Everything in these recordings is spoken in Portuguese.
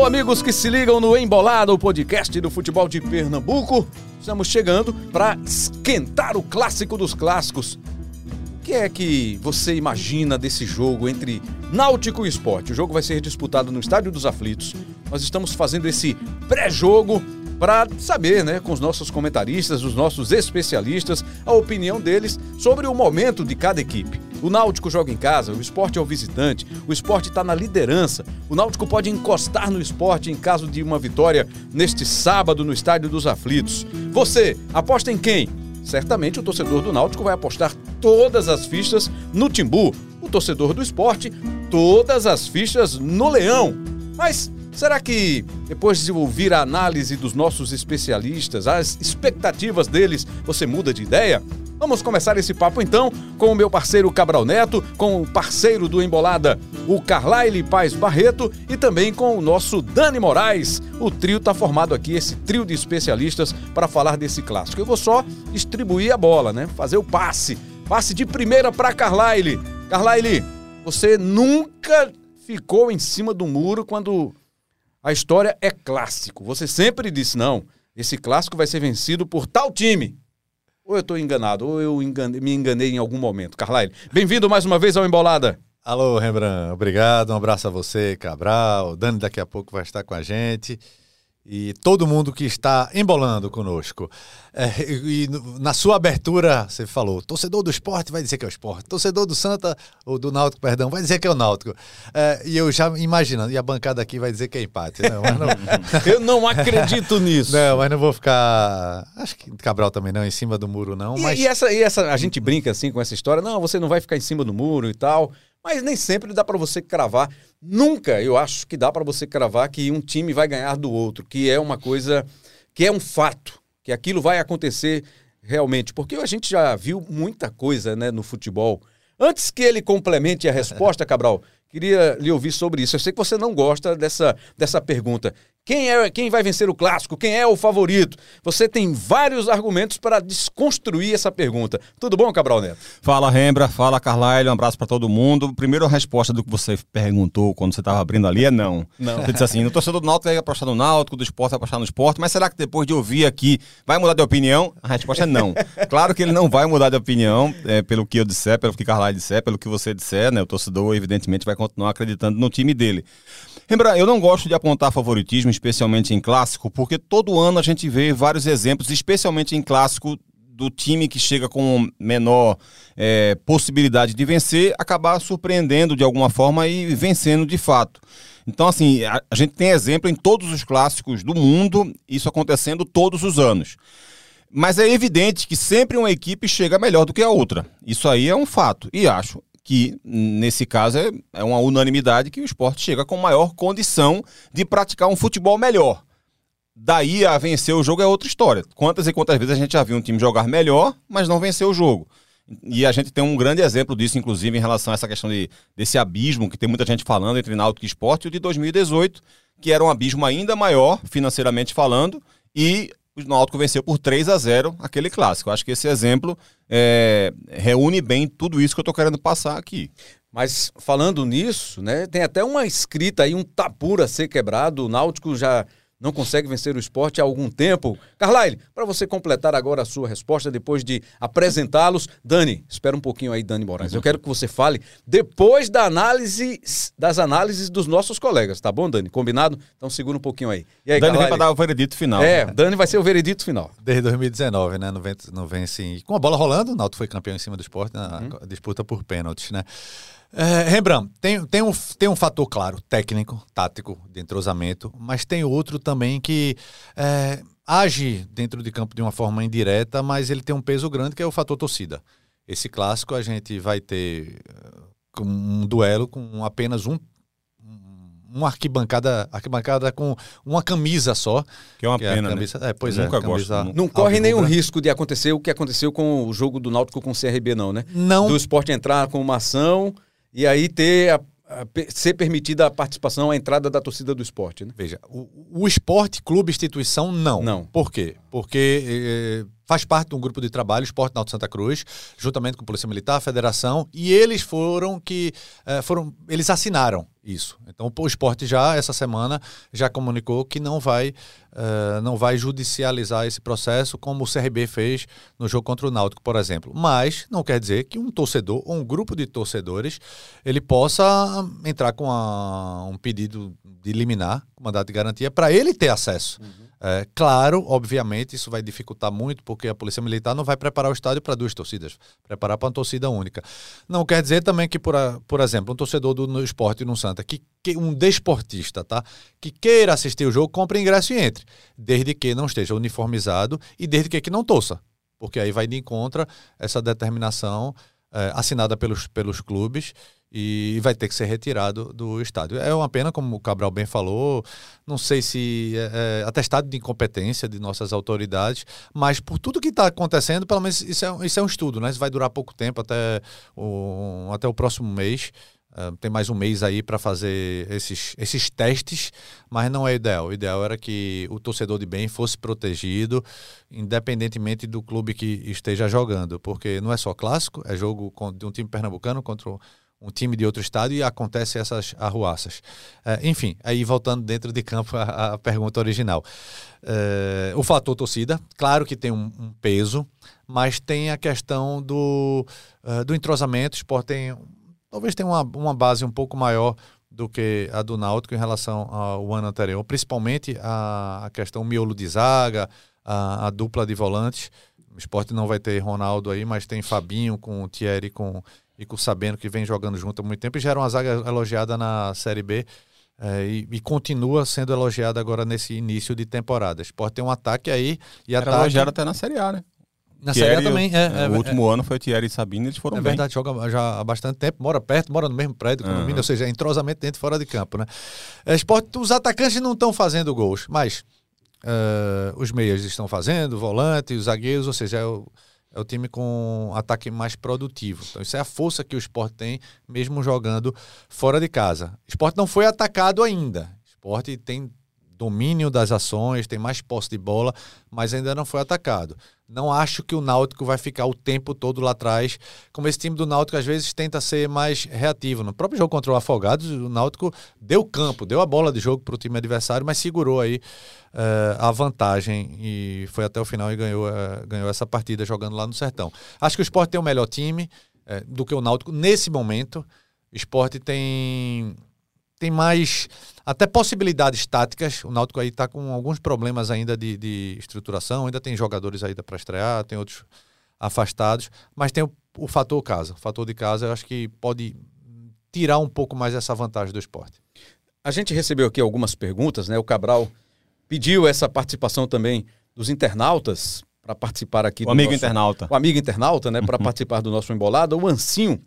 Alô, amigos que se ligam no Embolado, o podcast do futebol de Pernambuco. Estamos chegando para esquentar o clássico dos clássicos. O que é que você imagina desse jogo entre Náutico e Esporte? O jogo vai ser disputado no Estádio dos Aflitos. Nós estamos fazendo esse pré-jogo para saber, né, com os nossos comentaristas, os nossos especialistas, a opinião deles sobre o momento de cada equipe. O Náutico joga em casa, o esporte é o visitante, o esporte está na liderança. O Náutico pode encostar no esporte em caso de uma vitória neste sábado no Estádio dos Aflitos. Você aposta em quem? Certamente o torcedor do Náutico vai apostar todas as fichas no Timbu. O torcedor do esporte, todas as fichas no Leão. Mas Será que, depois de ouvir a análise dos nossos especialistas, as expectativas deles, você muda de ideia? Vamos começar esse papo então com o meu parceiro Cabral Neto, com o parceiro do Embolada, o Carlyle Paz Barreto e também com o nosso Dani Moraes. O trio está formado aqui, esse trio de especialistas, para falar desse clássico. Eu vou só distribuir a bola, né? Fazer o passe. Passe de primeira para Carlyle. Carlyle, você nunca ficou em cima do muro quando a história é clássico. Você sempre disse, não, esse clássico vai ser vencido por tal time. Ou eu estou enganado, ou eu enganei, me enganei em algum momento. Carlyle, bem-vindo mais uma vez ao Embolada. Alô, Rembrandt, obrigado. Um abraço a você, Cabral. O Dani daqui a pouco vai estar com a gente e todo mundo que está embolando conosco. É, e, e, na sua abertura, você falou, torcedor do esporte vai dizer que é o esporte, torcedor do Santa, ou do Náutico, perdão, vai dizer que é o Náutico. É, e eu já imaginando, e a bancada aqui vai dizer que é empate. Não, não... eu não acredito nisso. Não, mas não vou ficar, acho que Cabral também não, em cima do muro não. E, mas... e essa, e essa, a gente brinca assim com essa história, não, você não vai ficar em cima do muro e tal, mas nem sempre dá para você cravar. Nunca eu acho que dá para você cravar que um time vai ganhar do outro, que é uma coisa, que é um fato, que aquilo vai acontecer realmente, porque a gente já viu muita coisa né, no futebol. Antes que ele complemente a resposta, Cabral, queria lhe ouvir sobre isso. Eu sei que você não gosta dessa, dessa pergunta. Quem, é, quem vai vencer o clássico? Quem é o favorito? Você tem vários argumentos para desconstruir essa pergunta. Tudo bom, Cabral Neto? Fala, Rembra. Fala, Carlyle. Um abraço para todo mundo. Primeiro, a resposta do que você perguntou quando você estava abrindo ali é não. Não. Você disse assim: o torcedor do Náutico vai apostar no Náutico, do esporte vai apostar no esporte, mas será que depois de ouvir aqui vai mudar de opinião? A resposta é não. Claro que ele não vai mudar de opinião, é, pelo que eu disser, pelo que Carlyle disser, pelo que você disser, né? O torcedor, evidentemente, vai continuar acreditando no time dele. Lembra, eu não gosto de apontar favoritismo, especialmente em clássico, porque todo ano a gente vê vários exemplos, especialmente em clássico, do time que chega com menor é, possibilidade de vencer, acabar surpreendendo de alguma forma e vencendo de fato. Então, assim, a, a gente tem exemplo em todos os clássicos do mundo, isso acontecendo todos os anos. Mas é evidente que sempre uma equipe chega melhor do que a outra. Isso aí é um fato. E acho que nesse caso é, é uma unanimidade que o esporte chega com maior condição de praticar um futebol melhor. Daí a vencer o jogo é outra história. Quantas e quantas vezes a gente já viu um time jogar melhor, mas não vencer o jogo. E a gente tem um grande exemplo disso, inclusive, em relação a essa questão de, desse abismo que tem muita gente falando entre Náutico e Esporte, o de 2018, que era um abismo ainda maior, financeiramente falando, e o Náutico venceu por 3 a 0 aquele clássico. Acho que esse exemplo é, reúne bem tudo isso que eu estou querendo passar aqui. Mas falando nisso, né, tem até uma escrita aí, um tabu a ser quebrado. O Náutico já não consegue vencer o esporte há algum tempo. Carlyle, para você completar agora a sua resposta, depois de apresentá-los, Dani, espera um pouquinho aí, Dani Moraes. Eu quero que você fale depois da análise, das análises dos nossos colegas, tá bom, Dani? Combinado? Então segura um pouquinho aí. E aí, Dani Carlyle? vai para dar o veredito final. É, né? Dani vai ser o veredito final. Desde 2019, né? Não vem, não vem assim. Com a bola rolando, o Náutico foi campeão em cima do esporte na uhum. disputa por pênaltis, né? É, Rembrandt, tem, tem, um, tem um fator claro, técnico, tático, de entrosamento, mas tem outro também que é, age dentro de campo de uma forma indireta, mas ele tem um peso grande, que é o fator torcida. Esse clássico a gente vai ter uh, um duelo com apenas um uma arquibancada, arquibancada com uma camisa só. Que é uma que pena, é camisa, né? É, pois Nunca é. Gosto, não corre nenhum risco de acontecer o que aconteceu com o jogo do Náutico com o CRB, não, né? Não. Do esporte entrar com uma ação e aí ter a, a, ser permitida a participação, a entrada da torcida do esporte. Né? Veja, o, o esporte, clube, instituição, não. Não. Por quê? Porque eh, faz parte de um grupo de trabalho, Esporte Náutico Santa Cruz, juntamente com a Polícia Militar, a Federação, e eles foram que eh, foram, eles assinaram isso. Então o esporte já essa semana já comunicou que não vai uh, não vai judicializar esse processo como o CRB fez no jogo contra o Náutico, por exemplo. Mas não quer dizer que um torcedor ou um grupo de torcedores ele possa entrar com a, um pedido de liminar, com mandato de garantia, para ele ter acesso. Uhum. É, claro, obviamente, isso vai dificultar muito, porque a Polícia Militar não vai preparar o estádio para duas torcidas, preparar para uma torcida única. Não quer dizer também que, por, por exemplo, um torcedor do no esporte Santa, que, que, um desportista, tá? Que queira assistir o jogo, compre ingresso e entre, desde que não esteja uniformizado e desde que, que não torça, porque aí vai de encontro essa determinação é, assinada pelos, pelos clubes e vai ter que ser retirado do estádio. É uma pena, como o Cabral bem falou, não sei se é, é atestado de incompetência de nossas autoridades, mas por tudo que está acontecendo, pelo menos isso é, isso é um estudo, né? Isso vai durar pouco tempo, até o, até o próximo mês. Uh, tem mais um mês aí para fazer esses, esses testes, mas não é ideal. O ideal era que o torcedor de bem fosse protegido, independentemente do clube que esteja jogando, porque não é só clássico, é jogo de um time pernambucano contra um time de outro estado e acontece essas arruaças. É, enfim, aí voltando dentro de campo a, a pergunta original. É, o fator torcida, claro que tem um, um peso, mas tem a questão do, uh, do entrosamento. O esporte tem, talvez tenha uma, uma base um pouco maior do que a do Náutico em relação ao ano anterior, principalmente a, a questão miolo de zaga, a, a dupla de volantes. O esporte não vai ter Ronaldo aí, mas tem Fabinho com o Thierry com e com sabendo que vem jogando junto há muito tempo e já era uma zaga elogiada na Série B é, e, e, continua sendo elogiada agora nesse início de temporada. Pode ter um ataque aí e era ataque... elogiada até na Série A, né? Na Série A também, é, é, O último ano foi o Thierry e Sabino, eles foram é bem. É verdade, joga já há bastante tempo, mora perto, mora no mesmo prédio uhum. ou seja, é entrosamento dentro e fora de campo, né? É, esporte, os atacantes não estão fazendo gols, mas uh, os meias estão fazendo, o volante, os zagueiros, ou seja, é o é o time com ataque mais produtivo. Então, isso é a força que o esporte tem, mesmo jogando fora de casa. O esporte não foi atacado ainda. O esporte tem domínio das ações, tem mais posse de bola, mas ainda não foi atacado. Não acho que o Náutico vai ficar o tempo todo lá atrás, como esse time do Náutico às vezes tenta ser mais reativo. No próprio jogo contra o Afogados, o Náutico deu campo, deu a bola de jogo para o time adversário, mas segurou aí uh, a vantagem e foi até o final e ganhou, uh, ganhou essa partida jogando lá no Sertão. Acho que o Sport tem o melhor time uh, do que o Náutico nesse momento. O Sport tem tem mais até possibilidades táticas. O Náutico aí está com alguns problemas ainda de, de, estruturação, ainda tem jogadores ainda para estrear, tem outros afastados, mas tem o, o, fator casa. O fator de casa eu acho que pode tirar um pouco mais essa vantagem do esporte. A gente recebeu aqui algumas perguntas, né? O Cabral pediu essa participação também dos internautas para participar aqui. O amigo nosso, internauta. O amigo internauta, né? Para participar do nosso embolado. O Ancinho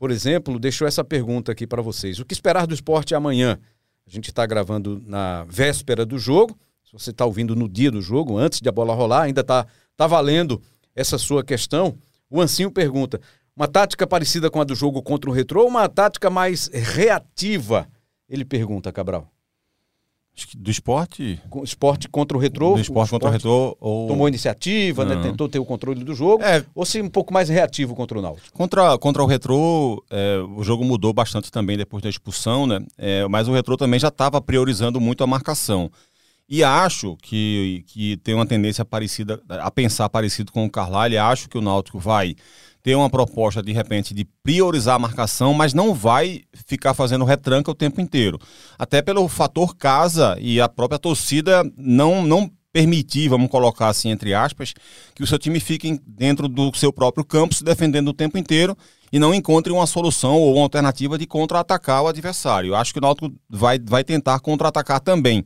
por exemplo, deixou essa pergunta aqui para vocês. O que esperar do esporte amanhã? A gente está gravando na véspera do jogo. Se você está ouvindo no dia do jogo, antes de a bola rolar, ainda está tá valendo essa sua questão. O Ancinho pergunta: uma tática parecida com a do jogo contra o Retrô ou uma tática mais reativa? Ele pergunta, Cabral do esporte. Esporte contra o retrô. Do esporte, o contra o retrô. Ou... Tomou iniciativa, né, tentou ter o controle do jogo. É. Ou se um pouco mais reativo contra o Náutico. Contra, contra o retrô, é, o jogo mudou bastante também depois da expulsão, né? É, mas o retrô também já estava priorizando muito a marcação. E acho que, que tem uma tendência parecida, a pensar parecido com o Carlalho. Acho que o Náutico vai ter uma proposta de repente de priorizar a marcação, mas não vai ficar fazendo retranca o tempo inteiro. Até pelo fator casa e a própria torcida não não permitir, vamos colocar assim entre aspas, que o seu time fique dentro do seu próprio campo se defendendo o tempo inteiro e não encontre uma solução ou uma alternativa de contra-atacar o adversário. Eu acho que o Náutico vai, vai tentar contra-atacar também,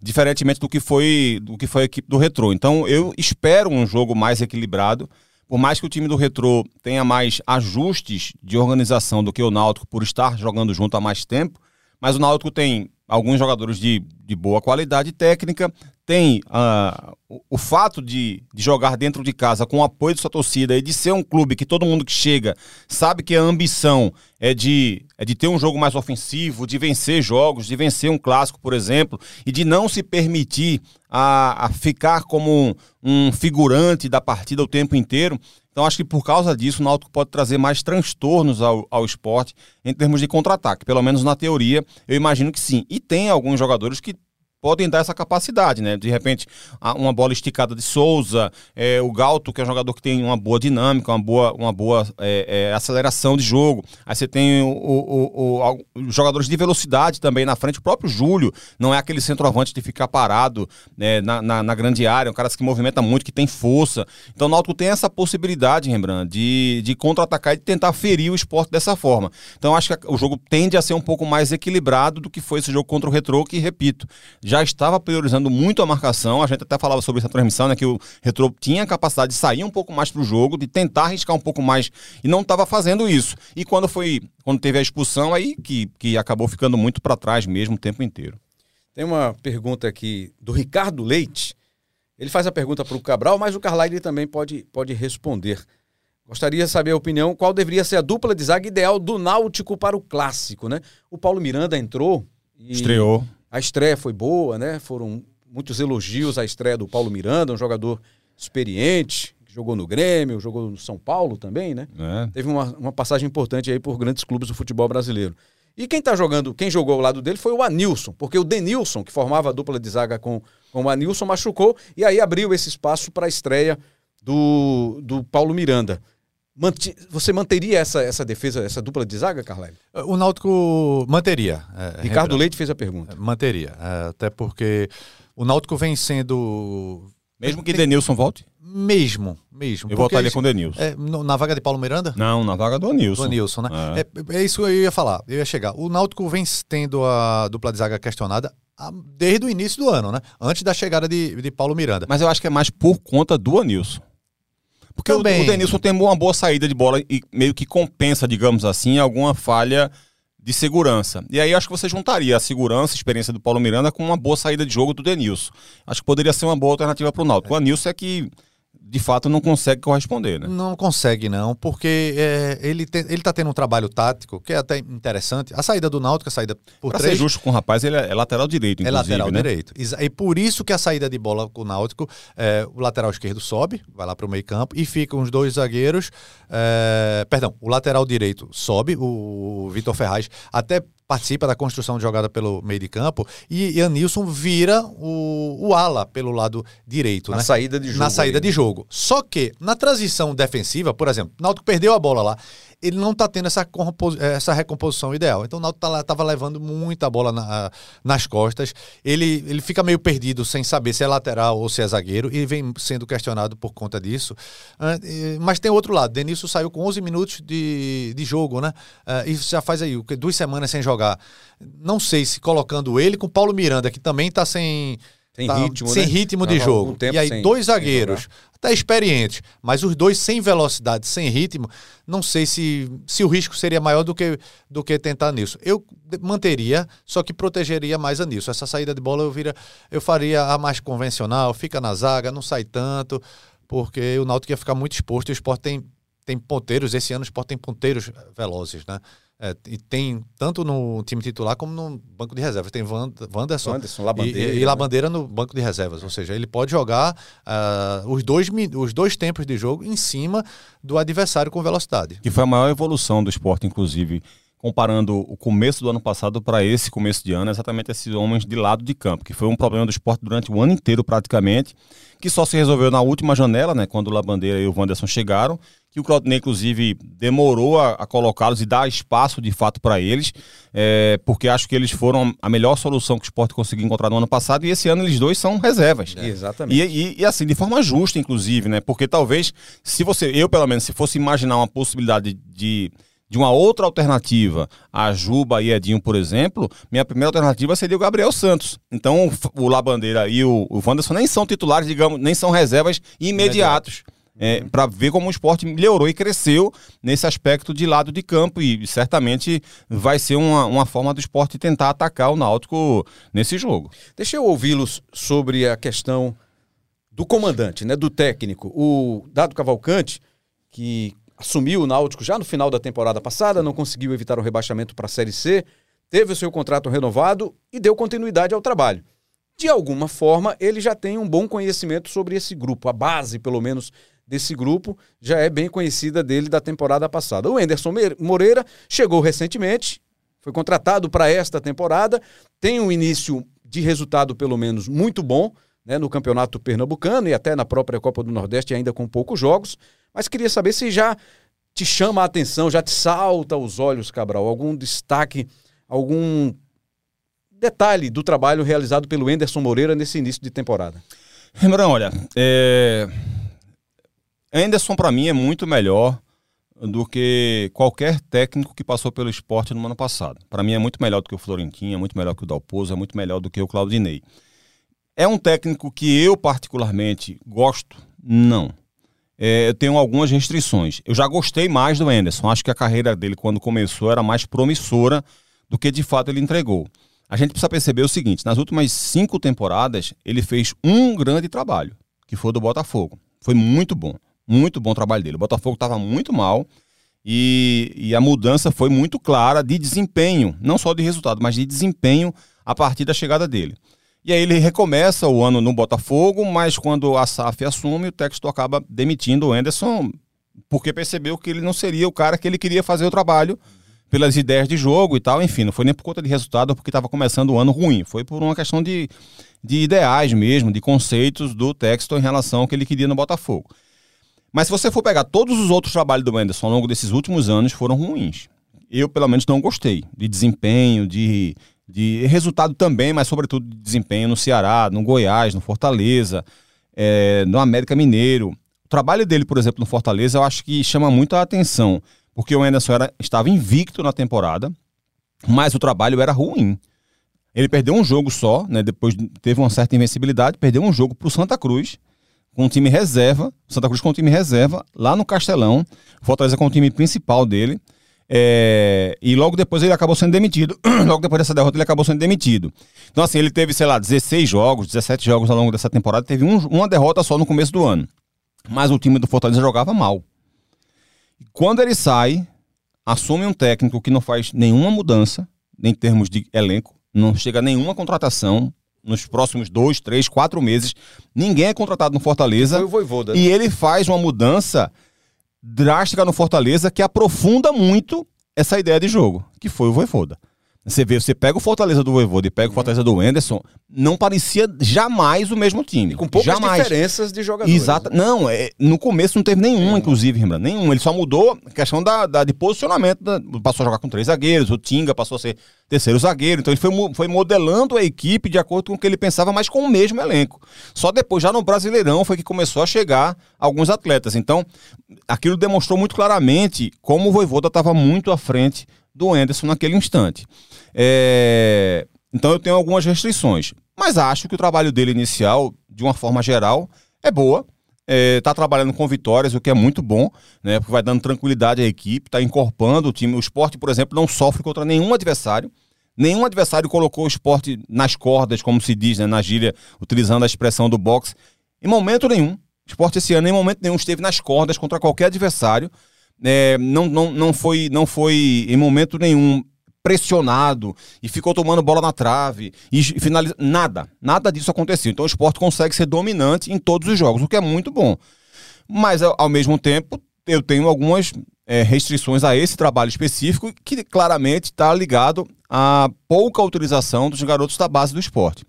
diferentemente do que foi do que foi a equipe do Retrô. Então eu espero um jogo mais equilibrado por mais que o time do Retrô tenha mais ajustes de organização do que o Náutico por estar jogando junto há mais tempo, mas o Náutico tem alguns jogadores de, de boa qualidade técnica, tem uh, o, o, fato de, de, jogar dentro de casa com o apoio de sua torcida e de ser um clube que todo mundo que chega sabe que a ambição é de, é de ter um jogo mais ofensivo, de vencer jogos, de vencer um clássico, por exemplo, e de não se permitir a, a ficar como um, um figurante da partida o tempo inteiro. Então acho que por causa disso o Náutico pode trazer mais transtornos ao, ao esporte em termos de contra-ataque. Pelo menos na teoria, eu imagino que sim. E tem alguns jogadores que podem dar essa capacidade, né? De repente, uma bola esticada de Souza, é, o Galto, que é um jogador que tem uma boa dinâmica, uma boa, uma boa é, é, aceleração de jogo. Aí você tem o, o, o, jogadores de velocidade também na frente. O próprio Júlio não é aquele centroavante de ficar parado né, na, na, na, grande área, é um cara que movimenta muito, que tem força. Então o Náutico tem essa possibilidade, Rembrandt, de, de contra-atacar e de tentar ferir o esporte dessa forma. Então acho que o jogo tende a ser um pouco mais equilibrado do que foi esse jogo contra o Retro, que, repito, já estava priorizando muito a marcação. A gente até falava sobre essa transmissão, né? Que o Retro tinha a capacidade de sair um pouco mais para o jogo, de tentar arriscar um pouco mais e não estava fazendo isso. E quando foi, quando teve a expulsão, aí que, que acabou ficando muito para trás mesmo o tempo inteiro. Tem uma pergunta aqui do Ricardo Leite. Ele faz a pergunta para o Cabral, mas o Carlyle também pode, pode responder. Gostaria de saber a opinião, qual deveria ser a dupla de zaga ideal do Náutico para o clássico, né? O Paulo Miranda entrou e... Estreou. A estreia foi boa, né? Foram muitos elogios à estreia do Paulo Miranda, um jogador experiente, que jogou no Grêmio, jogou no São Paulo também, né? É. Teve uma, uma passagem importante aí por grandes clubes do futebol brasileiro. E quem tá jogando, quem jogou ao lado dele foi o Anilson, porque o Denilson, que formava a dupla de zaga com, com o Anilson, machucou e aí abriu esse espaço para a estreia do, do Paulo Miranda. Você manteria essa, essa defesa, essa dupla de zaga, Carlyle? O Náutico manteria. É, Ricardo Leite fez a pergunta. Manteria. É, até porque o Náutico vem sendo. Mesmo que Denilson volte? Mesmo, mesmo. Eu voltaria com o Denilson. É, na vaga de Paulo Miranda? Não, na vaga do Anilson. Do Anilson, né? É. é. é isso que eu ia falar, eu ia chegar. O Náutico vem tendo a dupla de zaga questionada desde o início do ano, né? Antes da chegada de, de Paulo Miranda. Mas eu acho que é mais por conta do Anilson. Porque o, o Denilson tem uma boa saída de bola e meio que compensa, digamos assim, alguma falha de segurança. E aí acho que você juntaria a segurança, a experiência do Paulo Miranda com uma boa saída de jogo do Denilson. Acho que poderia ser uma boa alternativa para o Náutico. O Anilson é que de fato não consegue corresponder, né? Não consegue não, porque é, ele tem, ele tá tendo um trabalho tático que é até interessante. A saída do Náutico, a saída por pra três... ser justo com o rapaz, ele é, é lateral direito, inclusive, É lateral né? direito. E por isso que a saída de bola com o Náutico, é, o lateral esquerdo sobe, vai lá para o meio campo e ficam os dois zagueiros, é, perdão, o lateral direito sobe, o Vitor Ferraz até participa da construção de jogada pelo meio de campo e, e Anilson vira o, o ala pelo lado direito. Na né? saída de jogo. Na saída aí. de jogo. Só que na transição defensiva, por exemplo, o Náutico perdeu a bola lá ele não está tendo essa, essa recomposição ideal. Então o Náutico estava tá levando muita bola na, nas costas. Ele, ele fica meio perdido sem saber se é lateral ou se é zagueiro e vem sendo questionado por conta disso. Uh, mas tem outro lado. Denilson saiu com 11 minutos de, de jogo, né? Uh, e já faz aí duas semanas sem jogar. Não sei se colocando ele com Paulo Miranda, que também está sem sem tá, ritmo, sem né? ritmo de jogo. E aí, sem, dois zagueiros, até experientes, mas os dois sem velocidade, sem ritmo, não sei se, se o risco seria maior do que, do que tentar nisso. Eu manteria, só que protegeria mais a nisso. Essa saída de bola eu, vira, eu faria a mais convencional, fica na zaga, não sai tanto, porque o Náutico ia ficar muito exposto e o Sport tem, tem ponteiros, esse ano o Sport tem ponteiros velozes, né? É, e tem tanto no time titular como no banco de reservas. Tem Wanderson, Wanderson Labandeira, e, e Labandeira no banco de reservas. Ou seja, ele pode jogar uh, os, dois, os dois tempos de jogo em cima do adversário com velocidade. Que foi a maior evolução do esporte, inclusive, comparando o começo do ano passado para esse começo de ano, exatamente esses homens de lado de campo, que foi um problema do esporte durante o ano inteiro praticamente, que só se resolveu na última janela, né, quando o Labandeira e o Wanderson chegaram, que o Claudinei, inclusive, demorou a, a colocá-los e dar espaço de fato para eles, é, porque acho que eles foram a melhor solução que o esporte conseguiu encontrar no ano passado, e esse ano eles dois são reservas. É. Exatamente. E, e, e, assim, de forma justa, inclusive, né? Porque talvez, se você, eu pelo menos, se fosse imaginar uma possibilidade de, de uma outra alternativa, a Juba e Edinho, por exemplo, minha primeira alternativa seria o Gabriel Santos. Então o, Labandeira e o, o Wanderson nem são titulares, digamos, nem são reservas imediatos. É, para ver como o esporte melhorou e cresceu nesse aspecto de lado de campo e certamente vai ser uma, uma forma do esporte tentar atacar o Náutico nesse jogo. Deixa eu ouvi-los sobre a questão do comandante, né, do técnico. O Dado Cavalcante, que assumiu o Náutico já no final da temporada passada, não conseguiu evitar o rebaixamento para a Série C, teve o seu contrato renovado e deu continuidade ao trabalho. De alguma forma, ele já tem um bom conhecimento sobre esse grupo, a base, pelo menos, desse grupo já é bem conhecida dele da temporada passada. O Anderson Moreira chegou recentemente, foi contratado para esta temporada, tem um início de resultado pelo menos muito bom né, no campeonato pernambucano e até na própria Copa do Nordeste ainda com poucos jogos, mas queria saber se já te chama a atenção, já te salta aos olhos, Cabral, algum destaque, algum detalhe do trabalho realizado pelo Anderson Moreira nesse início de temporada. Rembrandт, olha, é... Anderson, para mim, é muito melhor do que qualquer técnico que passou pelo esporte no ano passado. Para mim, é muito melhor do que o Florentino, é muito melhor que o Dalpozo, é muito melhor do que o Claudinei. É um técnico que eu, particularmente, gosto? Não. É, eu tenho algumas restrições. Eu já gostei mais do Anderson. Acho que a carreira dele, quando começou, era mais promissora do que de fato ele entregou. A gente precisa perceber o seguinte: nas últimas cinco temporadas, ele fez um grande trabalho, que foi do Botafogo. Foi muito bom. Muito bom trabalho dele. O Botafogo estava muito mal e, e a mudança foi muito clara de desempenho, não só de resultado, mas de desempenho a partir da chegada dele. E aí ele recomeça o ano no Botafogo, mas quando a SAF assume, o Texto acaba demitindo o Anderson porque percebeu que ele não seria o cara que ele queria fazer o trabalho pelas ideias de jogo e tal. Enfim, não foi nem por conta de resultado, porque estava começando o ano ruim. Foi por uma questão de, de ideais mesmo, de conceitos do Texto em relação ao que ele queria no Botafogo. Mas se você for pegar todos os outros trabalhos do Anderson ao longo desses últimos anos, foram ruins. Eu, pelo menos, não gostei de desempenho, de, de resultado também, mas sobretudo de desempenho no Ceará, no Goiás, no Fortaleza, é, no América Mineiro. O trabalho dele, por exemplo, no Fortaleza, eu acho que chama muito a atenção, porque o Anderson era, estava invicto na temporada, mas o trabalho era ruim. Ele perdeu um jogo só, né, depois teve uma certa invencibilidade, perdeu um jogo para o Santa Cruz, com o time reserva, Santa Cruz com o time reserva, lá no Castelão, Fortaleza com o time principal dele. É, e logo depois ele acabou sendo demitido. logo depois dessa derrota ele acabou sendo demitido. Então, assim, ele teve, sei lá, 16 jogos, 17 jogos ao longo dessa temporada, teve um, uma derrota só no começo do ano. Mas o time do Fortaleza jogava mal. Quando ele sai, assume um técnico que não faz nenhuma mudança, em termos de elenco, não chega a nenhuma contratação, nos próximos dois, três, quatro meses. Ninguém é contratado no Fortaleza. Foi o Voivoda. E ele faz uma mudança drástica no Fortaleza que aprofunda muito essa ideia de jogo, que foi o Voivoda. Você vê, você pega o Fortaleza do Voivoda e pega o Fortaleza do Anderson, não parecia jamais o mesmo time. Com poucas jamais. diferenças de jogadores. Exato. Né? Não, é, no começo não teve nenhum, inclusive, Rembrandt. Nenhum. Ele só mudou a questão da, da de posicionamento. Da, passou a jogar com três zagueiros, o Tinga passou a ser terceiro zagueiro. Então ele foi, foi modelando a equipe de acordo com o que ele pensava, mas com o mesmo elenco. Só depois, já no Brasileirão, foi que começou a chegar alguns atletas. Então, aquilo demonstrou muito claramente como o Voivoda estava muito à frente do Anderson naquele instante. É... Então eu tenho algumas restrições. Mas acho que o trabalho dele inicial, de uma forma geral, é boa. Está é, trabalhando com vitórias, o que é muito bom, né? Porque vai dando tranquilidade à equipe, está incorporando o time. O esporte, por exemplo, não sofre contra nenhum adversário. Nenhum adversário colocou o esporte nas cordas, como se diz né, na gíria, utilizando a expressão do boxe. Em momento nenhum. O esporte esse ano, em momento nenhum, esteve nas cordas contra qualquer adversário é, não, não, não, foi, não foi em momento nenhum pressionado e ficou tomando bola na trave e finaliza nada, nada disso aconteceu. Então o esporte consegue ser dominante em todos os jogos, o que é muito bom. Mas ao mesmo tempo eu tenho algumas é, restrições a esse trabalho específico que claramente está ligado à pouca utilização dos garotos da base do esporte.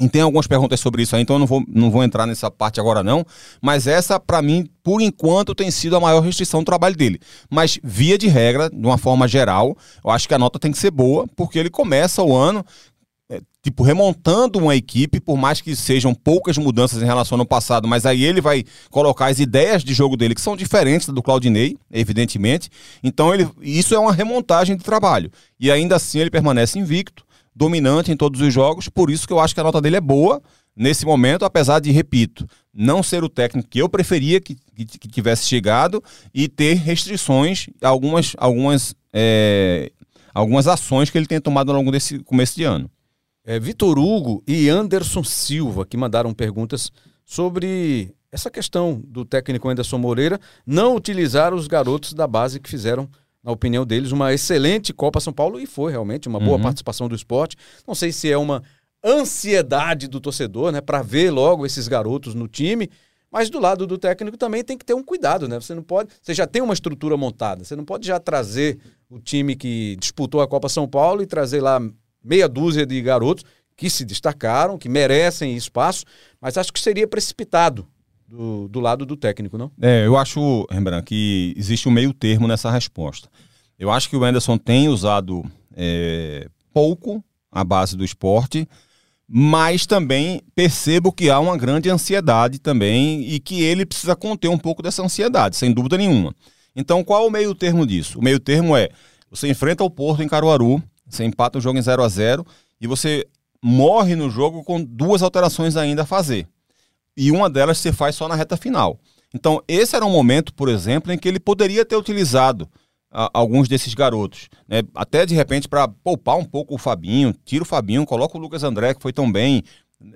E tem algumas perguntas sobre isso aí, então eu não vou, não vou entrar nessa parte agora não. Mas essa, para mim, por enquanto, tem sido a maior restrição do trabalho dele. Mas, via de regra, de uma forma geral, eu acho que a nota tem que ser boa, porque ele começa o ano é, tipo, remontando uma equipe, por mais que sejam poucas mudanças em relação ao passado, mas aí ele vai colocar as ideias de jogo dele, que são diferentes do Claudinei, evidentemente. Então, ele, isso é uma remontagem de trabalho. E ainda assim ele permanece invicto dominante em todos os jogos, por isso que eu acho que a nota dele é boa nesse momento, apesar de, repito, não ser o técnico que eu preferia que, que, que tivesse chegado e ter restrições, algumas, algumas, é, algumas ações que ele tem tomado ao longo desse começo de ano. É, Vitor Hugo e Anderson Silva que mandaram perguntas sobre essa questão do técnico Anderson Moreira não utilizar os garotos da base que fizeram, na opinião deles, uma excelente Copa São Paulo e foi realmente uma boa uhum. participação do esporte. Não sei se é uma ansiedade do torcedor, né, para ver logo esses garotos no time. Mas do lado do técnico também tem que ter um cuidado, né? Você não pode, você já tem uma estrutura montada, você não pode já trazer o time que disputou a Copa São Paulo e trazer lá meia dúzia de garotos que se destacaram, que merecem espaço, mas acho que seria precipitado do, do lado do técnico, não? É, eu acho, Rembrandt, que existe um meio termo nessa resposta. Eu acho que o Anderson tem usado é, pouco a base do esporte, mas também percebo que há uma grande ansiedade também e que ele precisa conter um pouco dessa ansiedade, sem dúvida nenhuma. Então, qual o meio termo disso? O meio termo é você enfrenta o Porto em Caruaru, você empata o jogo em 0 a 0 e você morre no jogo com duas alterações ainda a fazer. E uma delas você faz só na reta final. Então, esse era um momento, por exemplo, em que ele poderia ter utilizado alguns desses garotos. Né? Até de repente para poupar um pouco o Fabinho, tira o Fabinho, coloca o Lucas André, que foi tão bem,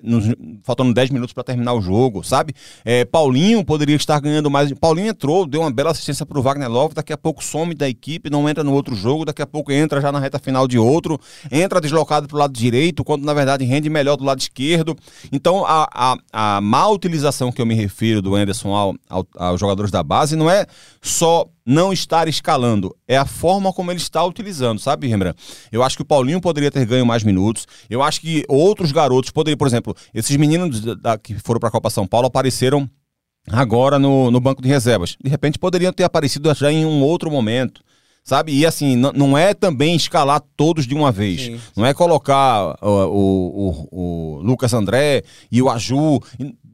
nos, faltando 10 minutos para terminar o jogo, sabe? É, Paulinho poderia estar ganhando mais. Paulinho entrou, deu uma bela assistência para o Wagner Love, daqui a pouco some da equipe, não entra no outro jogo, daqui a pouco entra já na reta final de outro, entra deslocado para o lado direito, quando na verdade rende melhor do lado esquerdo. Então a, a, a má utilização que eu me refiro do Anderson ao, ao, aos jogadores da base não é só não estar escalando, é a forma como ele está utilizando, sabe, Rembrandt? Eu acho que o Paulinho poderia ter ganho mais minutos. Eu acho que outros garotos poderiam, por exemplo, esses meninos da, que foram para a Copa São Paulo apareceram agora no, no banco de reservas. De repente poderiam ter aparecido já em um outro momento sabe? E assim, não é também escalar todos de uma vez. Sim. Não é colocar o, o, o, Lucas André e o Aju.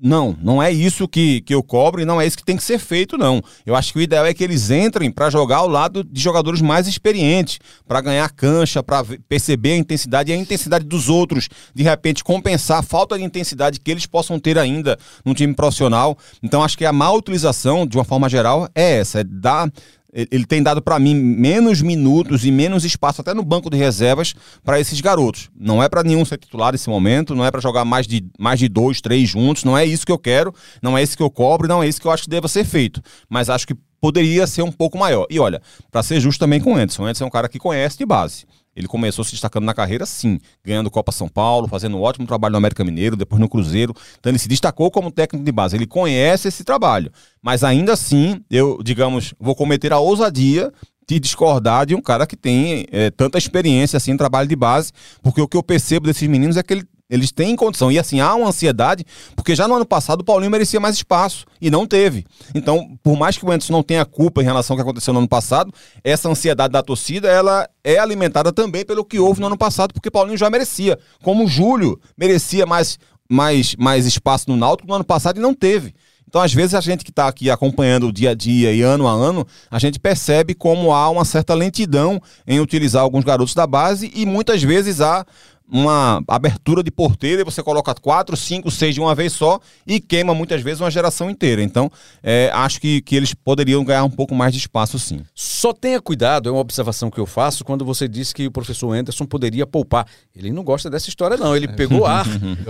Não, não é isso que, que eu cobro e não é isso que tem que ser feito, não. Eu acho que o ideal é que eles entrem para jogar ao lado de jogadores mais experientes, para ganhar cancha, para perceber a intensidade e a intensidade dos outros, de repente compensar a falta de intensidade que eles possam ter ainda no time profissional. Então acho que a má utilização, de uma forma geral, é essa, é dar ele tem dado para mim menos minutos e menos espaço até no banco de reservas para esses garotos. Não é para nenhum ser titular nesse momento, não é para jogar mais de, mais de dois, três juntos, não é isso que eu quero, não é isso que eu cobro, não é isso que eu acho que deva ser feito. Mas acho que poderia ser um pouco maior. E olha, para ser justo também com o Anderson, o Anderson é um cara que conhece de base. Ele começou se destacando na carreira, sim, ganhando Copa São Paulo, fazendo um ótimo trabalho no América Mineiro, depois no Cruzeiro. Então ele se destacou como técnico de base. Ele conhece esse trabalho. Mas ainda assim, eu, digamos, vou cometer a ousadia de discordar de um cara que tem é, tanta experiência assim em trabalho de base, porque o que eu percebo desses meninos é que ele eles têm condição. E assim, há uma ansiedade, porque já no ano passado o Paulinho merecia mais espaço e não teve. Então, por mais que o Anderson não tenha culpa em relação ao que aconteceu no ano passado, essa ansiedade da torcida, ela é alimentada também pelo que houve no ano passado, porque Paulinho já merecia. Como o Júlio merecia mais, mais, mais espaço no Náutico no ano passado e não teve. Então, às vezes, a gente que está aqui acompanhando o dia a dia e ano a ano, a gente percebe como há uma certa lentidão em utilizar alguns garotos da base e muitas vezes há uma abertura de porteira e você coloca quatro, cinco, seis de uma vez só e queima muitas vezes uma geração inteira. Então, é, acho que, que eles poderiam ganhar um pouco mais de espaço sim. Só tenha cuidado, é uma observação que eu faço, quando você disse que o professor Anderson poderia poupar. Ele não gosta dessa história, não. Ele pegou ar.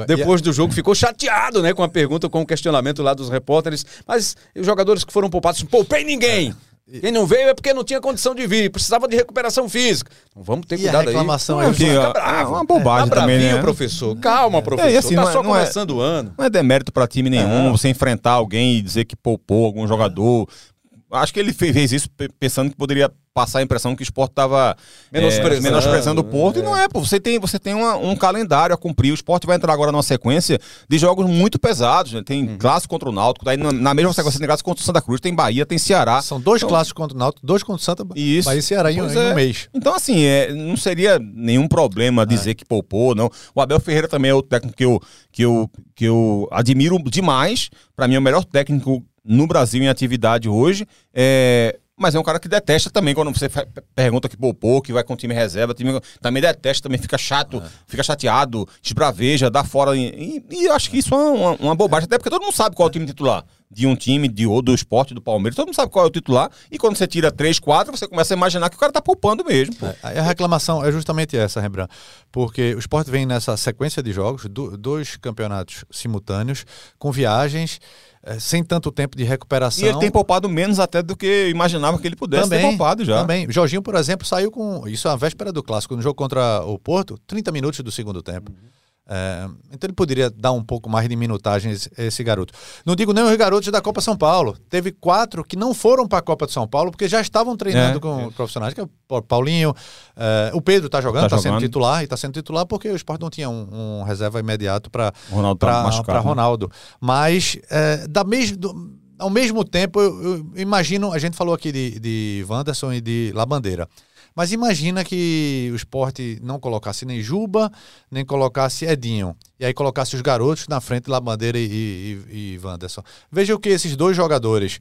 Depois do jogo, ficou chateado né, com a pergunta, com o questionamento lá dos repórteres. Mas os jogadores que foram poupados, poupei ninguém. Quem não veio é porque não tinha condição de vir, precisava de recuperação física. Então, vamos ter cuidado e a reclamação aí. É, é uma bobagem tá também, né? professor. Calma, professor. É, assim, tá só é- começando é, o ano. Não é demérito para time nenhum, é. você enfrentar alguém e dizer que poupou algum jogador. Acho que ele fez isso pensando que poderia passar a impressão que o esporte estava menosprezando, é, menosprezando o Porto. É. E não é, pô. Você tem, você tem uma, um calendário a cumprir. O esporte vai entrar agora numa sequência de jogos muito pesados. Né? Tem uhum. clássico contra o Náutico, daí na, na mesma sequência tem clássico contra o Santa Cruz, tem Bahia, tem Ceará. São dois então, clássicos contra o Náutico, dois contra o Santa Isso. Bahia e Ceará em, em, um é. mês. Então, assim, é, não seria nenhum problema é. dizer que poupou, não. O Abel Ferreira também é outro técnico que eu, que eu, que eu admiro demais. Para mim, é o melhor técnico no Brasil em atividade hoje. É, mas é um cara que detesta também quando você pergunta que poupou, que vai com time reserva, time também detesta, também fica chato, é. fica chateado, esbraveja, dá fora. E, e, acho que isso é uma, uma, bobagem, até porque todo mundo sabe qual é o time titular de um time, de, ou do esporte, do Palmeiras, todo mundo sabe qual é o titular, e quando você tira três, quatro, você começa a imaginar que o cara tá poupando mesmo. É, a reclamação é justamente essa, Rembrandt, porque o esporte vem nessa sequência de jogos, do, dois campeonatos simultâneos, com viagens é, sem tanto tempo de recuperação. E ele tem poupado menos até do que imaginava que ele pudesse também, ter poupado já. Também. Jorginho, por exemplo, saiu com. Isso é a véspera do clássico, no jogo contra o Porto, 30 minutos do segundo tempo. Uhum. É, então ele poderia dar um pouco mais de minutagem esse, esse garoto. Não digo nem os garotos da Copa São Paulo. Teve quatro que não foram para a Copa de São Paulo porque já estavam treinando é, com é. profissionais, que é o Paulinho, é, o Pedro está jogando, está tá sendo titular e está sendo titular porque o Sport não tinha um, um reserva imediato para Ronaldo, tá né? Ronaldo. Mas é, da mesmo do, ao mesmo tempo, eu, eu, imagino, a gente falou aqui de, de Wanderson e de Labandeira. Mas imagina que o esporte não colocasse nem Juba, nem colocasse Edinho. E aí colocasse os garotos na frente da Bandeira e, e, e Wanderson. Veja o que esses dois jogadores,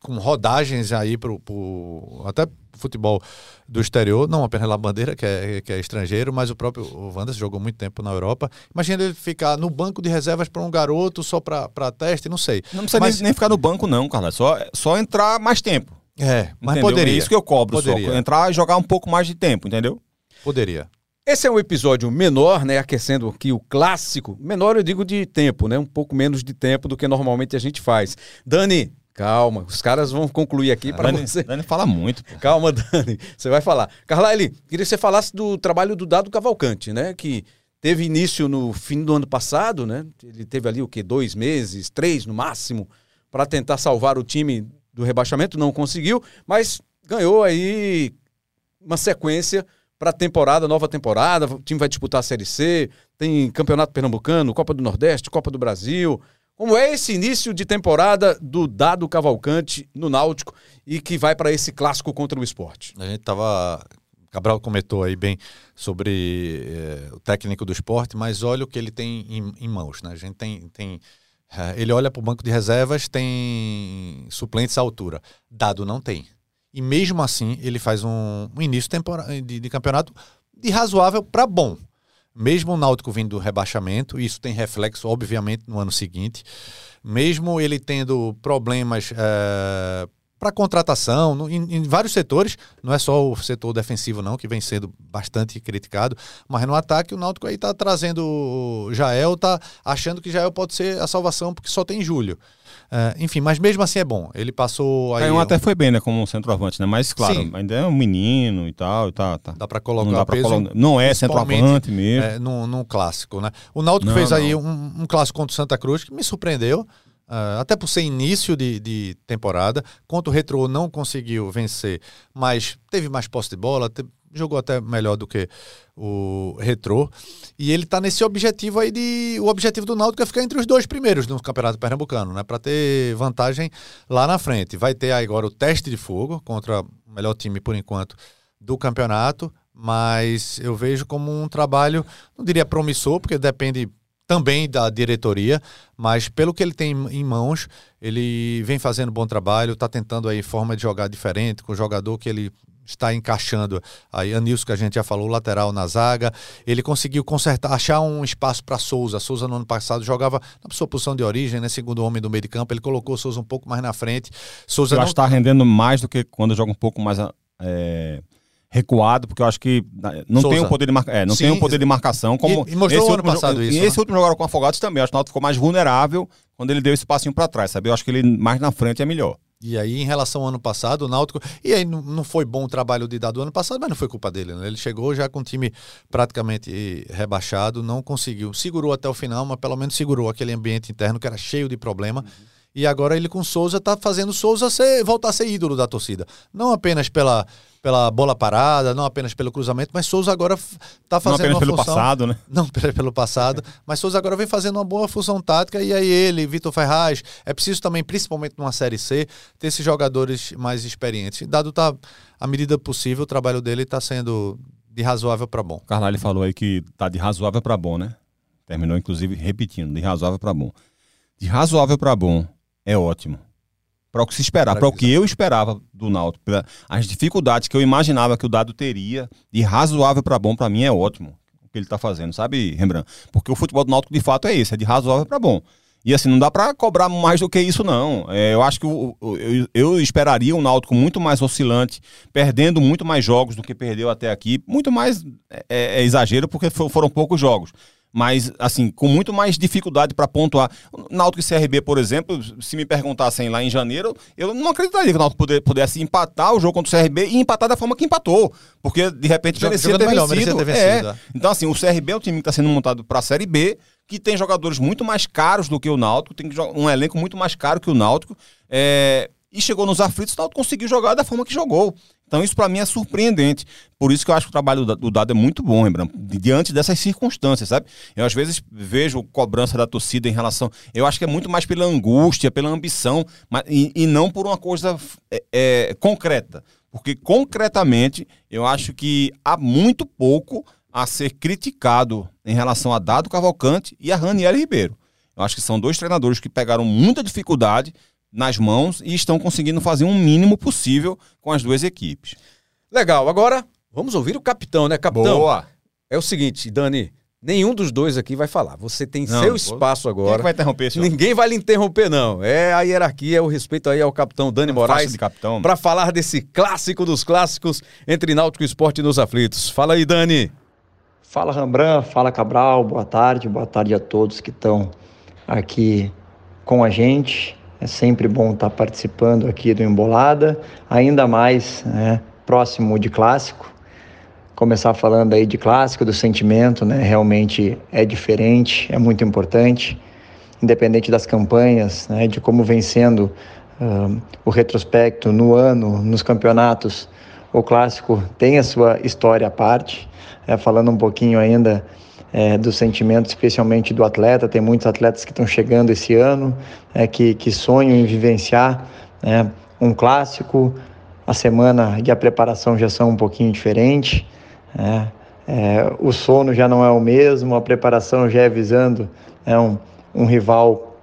com rodagens aí pro, pro até futebol do exterior, não apenas La Bandeira, que é, que é estrangeiro, mas o próprio o Wanderson jogou muito tempo na Europa. Imagina ele ficar no banco de reservas para um garoto só para teste, não sei. Não precisa mas... nem, nem, ficar no banco, não, Carlos. Só, só entrar mais tempo. É, mas entendeu? poderia. É isso que eu cobro poderia. só. Entrar e jogar um pouco mais de tempo, entendeu? Poderia. Esse é um episódio menor, né? Aquecendo aqui o clássico. Menor eu digo de tempo, né? Um pouco menos de tempo do que normalmente a gente faz. Dani, calma. Os caras vão concluir aqui para você. Dani fala muito. Pô. Calma, Dani. Você vai falar. Carlyle, queria que você falasse do trabalho do Dado Cavalcante, né? Que teve início no fim do ano passado, né? Ele teve ali o quê? Dois meses, três no máximo, para tentar salvar o time do rebaixamento, não conseguiu, mas ganhou aí uma sequência para a temporada, nova temporada. O time vai disputar a Série C, tem Campeonato Pernambucano, Copa do Nordeste, Copa do Brasil. Como é esse início de temporada do Dado Cavalcante no Náutico e que vai para esse clássico contra o esporte? A gente tava. Cabral comentou aí bem sobre eh, o técnico do esporte, mas olha o que ele tem em, em mãos. Né? A gente tem, tem ele olha para o banco de reservas, tem suplentes à altura. Dado não tem. E mesmo assim, ele faz um, um início de, de, campeonato de razoável para bom. Mesmo o Náutico vindo do rebaixamento, isso tem reflexo, obviamente, no ano seguinte. Mesmo ele tendo problemas é, para contratação, no, em, em, vários setores, não é só o setor defensivo não, que vem sendo bastante criticado, mas no ataque o Náutico aí está trazendo o Jael, tá achando que Jael pode ser a salvação porque só tem Júlio. É, enfim, mas mesmo assim é bom. Ele passou aí. um até foi bem, né, como centroavante, né? Mas claro, Sim. ainda é um menino e tal, e tá, tá. Dá para colocar não dá peso, colo... Não é centroavante mesmo. É, num, num clássico, né? O Náutico não, fez não. aí um, um clássico contra o Santa Cruz que me surpreendeu. Uh, até por ser início de, de temporada, contra o Retro não conseguiu vencer, mas teve mais posse de bola, te, jogou até melhor do que o Retro. E ele está nesse objetivo aí de. O objetivo do Náutico é ficar entre os dois primeiros no Campeonato Pernambucano, né? Para ter vantagem lá na frente. Vai ter agora o teste de fogo contra o melhor time por enquanto do campeonato. Mas eu vejo como um trabalho, não diria promissor, porque depende também da diretoria, mas pelo que ele tem em mãos, ele vem fazendo bom trabalho, está tentando aí forma de jogar diferente, com o jogador que ele está encaixando aí, Anilson, que a gente já falou, lateral na zaga. Ele conseguiu consertar, achar um espaço para Souza. Souza no ano passado jogava na sua posição de origem, né? Segundo homem do meio de campo. Ele colocou Souza um pouco mais na frente. Souza Eu não... acho que está rendendo mais do que quando joga um pouco mais. É recuado, porque eu acho que né, não Souza. tem o poder de marca, é, não Sim, tem o poder de marcação como e, e mostrou esse ano passado isso. E né? esse último jogo com Afogados também, acho que o Náutico ficou mais vulnerável quando ele deu esse passinho para trás, sabe? Eu acho que ele mais na frente é melhor. E aí, em relação ao ano passado, o Náutico. E aí, não foi bom o trabalho de dado ano passado, mas não foi culpa dele. Né? Ele chegou já com o time praticamente rebaixado, não conseguiu. Segurou até o final, mas pelo menos segurou aquele ambiente interno que era cheio de problema. Uhum. E agora ele com Souza está fazendo Souza ser, voltar a ser ídolo da torcida. Não apenas pela, pela bola parada, não apenas pelo cruzamento, mas Souza agora está fazendo não apenas pelo função, passado, né? Não pelo passado, mas Souza agora vem fazendo uma boa função tática e aí ele, Vitor Ferraz, é preciso também, principalmente numa Série C, ter esses jogadores mais experientes. Dado tá a medida possível, o trabalho dele está sendo de razoável para bom. Carlyle falou aí que tá de razoável para bom, né? Terminou inclusive repetindo, de razoável para bom. De razoável para bom é ótimo. para o que se esperava, para o que eu esperava do Náutico. As dificuldades que eu imaginava que o dado teria, de razoável para bom, para mim é ótimo o que ele está fazendo, sabe, Rembrandt? Porque o futebol do Náutico de fato é esse, é de razoável para bom. E assim, não dá para cobrar mais do que isso, não. É, eu acho que eu, eu, eu, esperaria um Náutico muito mais oscilante, perdendo muito mais jogos do que perdeu até aqui. Muito mais é, é, é exagero, porque foram poucos jogos mas assim, com muito mais dificuldade para pontuar. Náutico e CRB, por exemplo, se me perguntassem lá em janeiro, eu não acreditaria que o Náutico pudesse empatar o jogo contra o CRB e empatar da forma que empatou, porque de repente merecia ter, melhor, vencido. merecia ter vencido. É. é. Então assim, o CRB é um time que está sendo montado para a Série B, que tem jogadores muito mais caros do que o Náutico, tem um elenco muito mais caro que o Náutico, é, e chegou nos aflitos, o conseguiu jogar da forma que jogou. Então isso para mim é surpreendente. Por isso que eu acho que o trabalho do Dado é muito bom, Rembrandt, diante dessas circunstâncias, sabe? Eu às vezes vejo cobrança da torcida em relação. Eu acho que é muito mais pela angústia, pela ambição, mas, e, e não por uma coisa é, é, concreta. Porque concretamente eu acho que há muito pouco a ser criticado em relação a Dado Cavalcante e a Raniel Ribeiro. Eu acho que são dois treinadores que pegaram muita dificuldade nas mãos e estão conseguindo fazer um mínimo possível com as duas equipes. Legal, agora vamos ouvir o capitão, né, capitão? Boa! É o seguinte, Dani, nenhum dos dois aqui vai falar. Você tem não, seu espaço agora. Quem é que vai interromper, senhor? Ninguém vai lhe interromper, não. É a hierarquia, é o respeito aí ao capitão Dani Moraes. Para falar desse clássico dos clássicos entre Náutico e Esporte nos aflitos. Fala aí, Dani. Fala, Rambran. Fala, Cabral. Boa tarde. Boa tarde a todos que estão aqui com a gente. É sempre bom estar participando aqui do Embolada, ainda mais né, próximo de clássico. Começar falando aí de clássico, do sentimento, né? Realmente é diferente, é muito importante, independente das campanhas, né, de como vem sendo uh, o retrospecto no ano, nos campeonatos. O clássico tem a sua história à parte. É, falando um pouquinho ainda é, do sentimento, especialmente do atleta. Tem muitos atletas que estão chegando esse ano, é, que, que sonham em vivenciar né, um clássico. A semana e a preparação já são um pouquinho diferentes. Né. É, o sono já não é o mesmo, a preparação já é visando um, um rival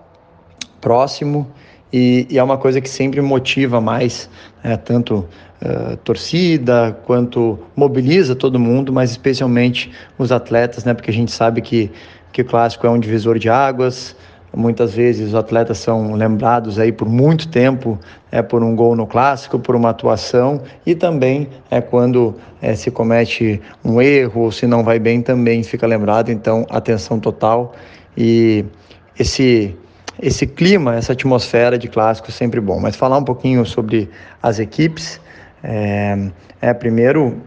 próximo. E, e, é uma coisa que sempre motiva mais, né, tanto uh, torcida quanto mobiliza todo mundo, mas especialmente os atletas, né, porque a gente sabe que, que o clássico é um divisor de águas. Muitas vezes os atletas são lembrados aí por muito tempo é por um gol no clássico, por uma atuação e também é quando é, se comete um erro ou se não vai bem também fica lembrado. Então atenção total e esse esse clima, essa atmosfera de clássico sempre bom. Mas falar um pouquinho sobre as equipes, é, é primeiro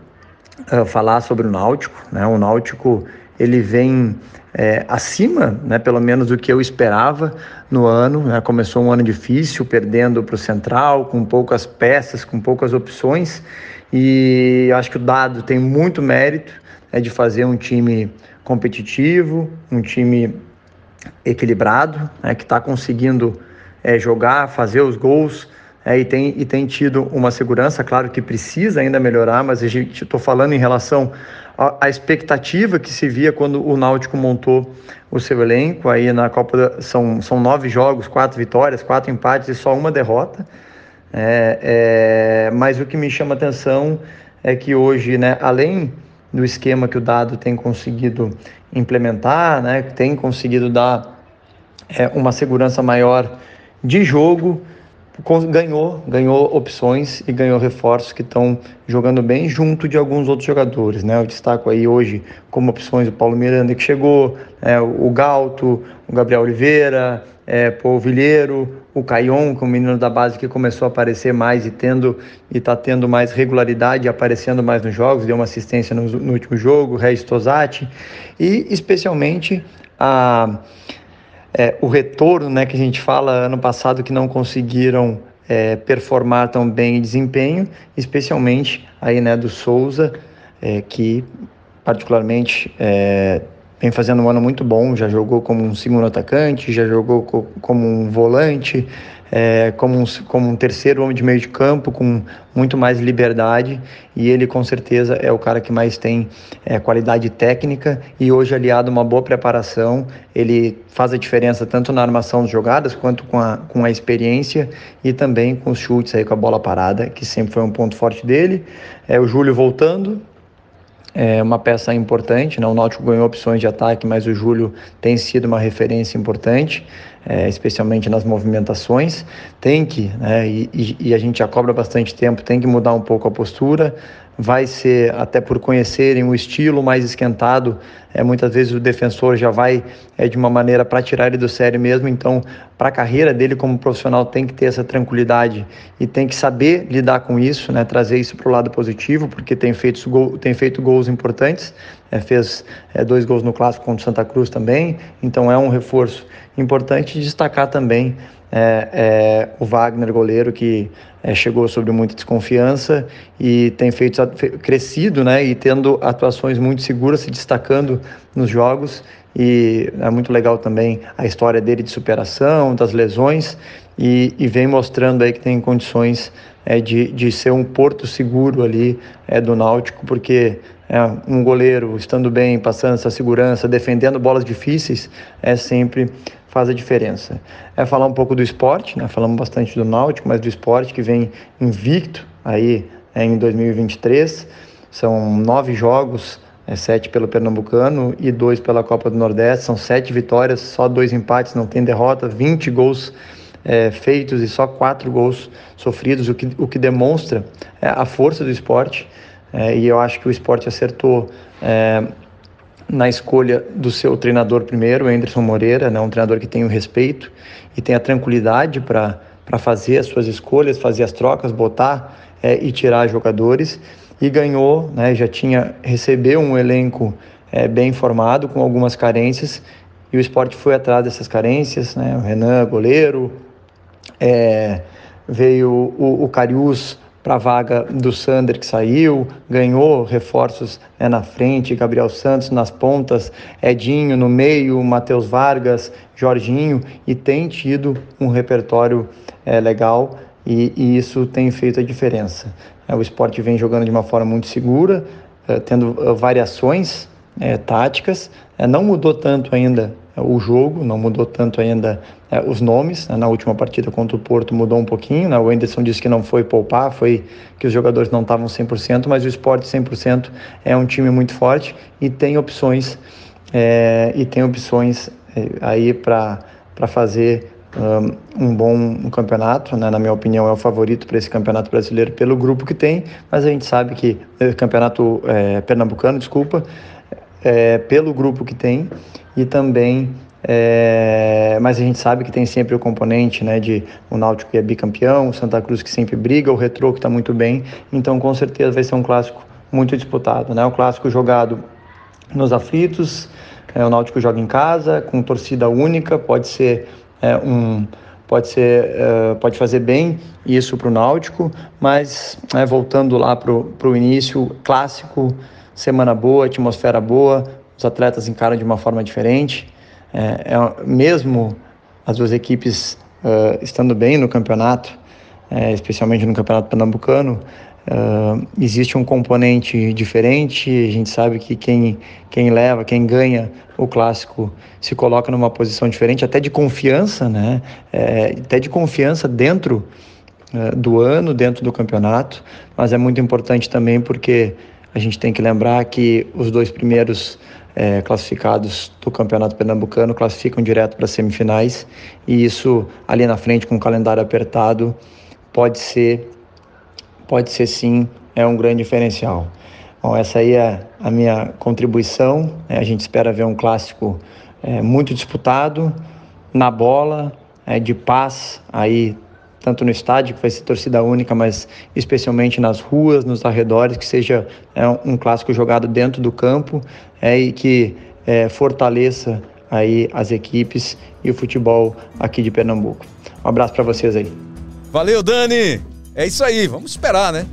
é, falar sobre o Náutico. Né? O Náutico ele vem é, acima, né, pelo menos do que eu esperava no ano. Né? Começou um ano difícil, perdendo para o Central, com poucas peças, com poucas opções. E acho que o Dado tem muito mérito né, de fazer um time competitivo, um time equilibrado, né, que está conseguindo é, jogar, fazer os gols é, e, tem, e tem tido uma segurança, claro que precisa ainda melhorar, mas estou falando em relação à, à, expectativa que se via quando o Náutico montou o seu elenco. Aí na Copa da, são, são nove jogos, quatro vitórias, quatro empates e só uma derrota. É, é, mas o que me chama atenção é que hoje, né, além do esquema que o Dado tem conseguido implementar, né, tem conseguido dar é, uma segurança maior de jogo, ganhou, ganhou opções e ganhou reforços que estão jogando bem junto de alguns outros jogadores, né? Eu destaco aí hoje como opções o Paulo Miranda que chegou, é, o Galto, o Gabriel Oliveira, é, o Vilheiro, o Caion, que é um menino da base que começou a aparecer mais e tendo e está tendo mais regularidade, aparecendo mais nos jogos, deu uma assistência no, no último jogo, o Regis Tosati, e especialmente a é, o retorno, né, que a gente fala ano passado que não conseguiram é, performar tão bem em desempenho, especialmente aí, né, do Souza, é, que particularmente é, vem fazendo um ano muito bom, já jogou como um segundo atacante, já jogou co como um volante, é, como, um, como um terceiro homem de meio de campo, com muito mais liberdade, e ele com certeza é o cara que mais tem é, qualidade técnica e hoje aliado a uma boa preparação, ele faz a diferença tanto na armação das jogadas quanto com a, com a experiência e também com os chutes aí com a bola parada, que sempre foi um ponto forte dele. É o Júlio voltando, é uma peça importante. Né? O Náutico ganhou opções de ataque, mas o Júlio tem sido uma referência importante, é, especialmente nas movimentações. Tem que, né? e, e, a gente já cobra bastante tempo, tem que mudar um pouco a postura. Vai ser, até por conhecerem o estilo mais esquentado, é, muitas vezes o defensor já vai é, de uma maneira para tirar ele do sério mesmo. Então, para a carreira dele como profissional, tem que ter essa tranquilidade e tem que saber lidar com isso, né? trazer isso para o lado positivo, porque tem feito, gol, tem feito gols importantes. É, fez é, dois gols no clássico contra o Santa Cruz também, então é um reforço importante destacar também é, é, o Wagner, goleiro, que é, chegou sobre muita desconfiança e tem feito crescido, né, e tendo atuações muito seguras, se destacando nos jogos. E é muito legal também a história dele de superação, das lesões, e, e vem mostrando aí que tem condições é, de, de ser um porto seguro ali é, do Náutico, porque é, um goleiro estando bem, passando essa segurança, defendendo bolas difíceis, é sempre faz a diferença. É falar um pouco do esporte, né? falamos bastante do Náutico, mas do esporte que vem invicto aí é, em 2023. São nove jogos, é, sete pelo Pernambucano e dois pela Copa do Nordeste. São sete vitórias, só dois empates, não tem derrota, 20 gols é, feitos e só quatro gols sofridos, o que, o que demonstra é, a força do esporte. É, e eu acho que o esporte acertou é, na escolha do seu treinador primeiro, Anderson Moreira, né, um treinador que tem o respeito e tem a tranquilidade para fazer as suas escolhas, fazer as trocas, botar é, e tirar jogadores. E ganhou, né, já tinha recebeu um elenco é, bem formado, com algumas carências, e o esporte foi atrás dessas carências. Né, o Renan, goleiro, é, veio o, o Carius para a vaga do Sander que saiu, ganhou reforços né, na frente, Gabriel Santos nas pontas, Edinho no meio, Matheus Vargas, Jorginho, e tem tido um repertório é, legal e, e, isso tem feito a diferença. É, o esporte vem jogando de uma forma muito segura, é, tendo é, variações é, táticas, não mudou tanto ainda o jogo, não mudou tanto ainda é, os nomes. Né? Na última partida contra o Porto mudou um pouquinho. Né? O Anderson disse que não foi poupar, foi que os jogadores não estavam 100%, mas o esporte 100% é um time muito forte e tem opções é, e tem opções é, aí para fazer um, bom campeonato, né? na minha opinião é o favorito para esse campeonato brasileiro pelo grupo que tem, mas a gente sabe que é, campeonato é, pernambucano, desculpa, é, pelo grupo que tem e também é, mas a gente sabe que tem sempre o componente né, de o Náutico que é bicampeão, o Santa Cruz que sempre briga, o Retrô que está muito bem, então com certeza vai ser um clássico muito disputado. Né? O clássico jogado nos aflitos, é, o Náutico joga em casa, com torcida única, pode ser é, um. Pode, ser, é, pode fazer bem isso para o Náutico, mas é, voltando lá para o início, clássico, semana boa, atmosfera boa, os atletas encaram de uma forma diferente. É, é mesmo as duas equipes uh, estando bem no campeonato, é, especialmente no campeonato pernambucano, uh, existe um componente diferente. A gente sabe que quem, quem leva, quem ganha o clássico se coloca numa posição diferente, até de confiança, né? É, até de confiança dentro uh, do ano, dentro do campeonato. Mas é muito importante também porque a gente tem que lembrar que os dois primeiros é, classificados do Campeonato Pernambucano classificam direto para as semifinais e isso ali na frente com o calendário apertado pode ser pode ser sim é um grande diferencial. Bom, essa aí é a minha contribuição. É, a gente espera ver um clássico é, muito disputado na bola, é, de paz aí tanto no estádio, que vai ser torcida única, mas especialmente nas ruas, nos arredores, que seja é, um clássico jogado dentro do campo é, e que é, fortaleça aí as equipes e o futebol aqui de Pernambuco. Um abraço para vocês aí. Valeu, Dani! É isso aí, vamos esperar, né?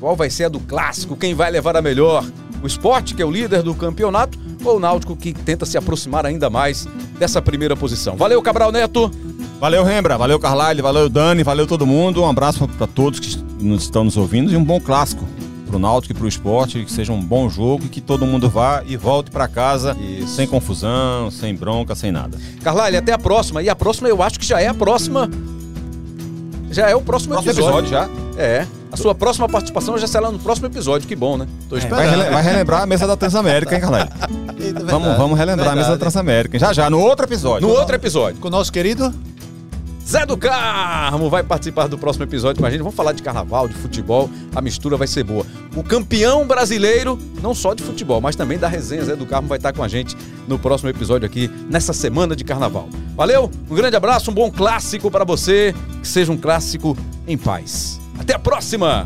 Qual vai ser a do clássico? Quem vai levar a melhor? O esporte, que é o líder do campeonato, ou o Náutico que tenta se aproximar ainda mais dessa primeira posição? Valeu, Cabral Neto! Valeu, Rembra, valeu, Carlyle, valeu, Dani, valeu todo mundo. Um abraço para todos que nos estão nos ouvindo e um bom clássico pro Náutico e pro esporte, que seja um bom jogo e que todo mundo vá e volte para casa Isso. sem confusão, sem bronca, sem nada. Carlyle, até a próxima. E a próxima eu acho que já é a próxima. Já é o próximo, próximo episódio. episódio. já? É. A sua próxima participação já será no próximo episódio. Que bom, né? Tô esperando. É, vai, rele vai, relembrar a mesa da Transamérica, hein, Carlyle? vamos, vamos relembrar verdade. a mesa da Transamérica. Já, já, no outro episódio. No outro episódio. Com o nosso querido Zé do Carmo vai participar do próximo episódio com a gente. Vamos falar de carnaval, de futebol. A mistura vai ser boa. O campeão brasileiro, não só de futebol, mas também da resenha Zé do Carmo vai estar com a gente no próximo episódio aqui, nessa semana de carnaval. Valeu, um grande abraço, um bom clássico para você. Que seja um clássico em paz. Até a próxima!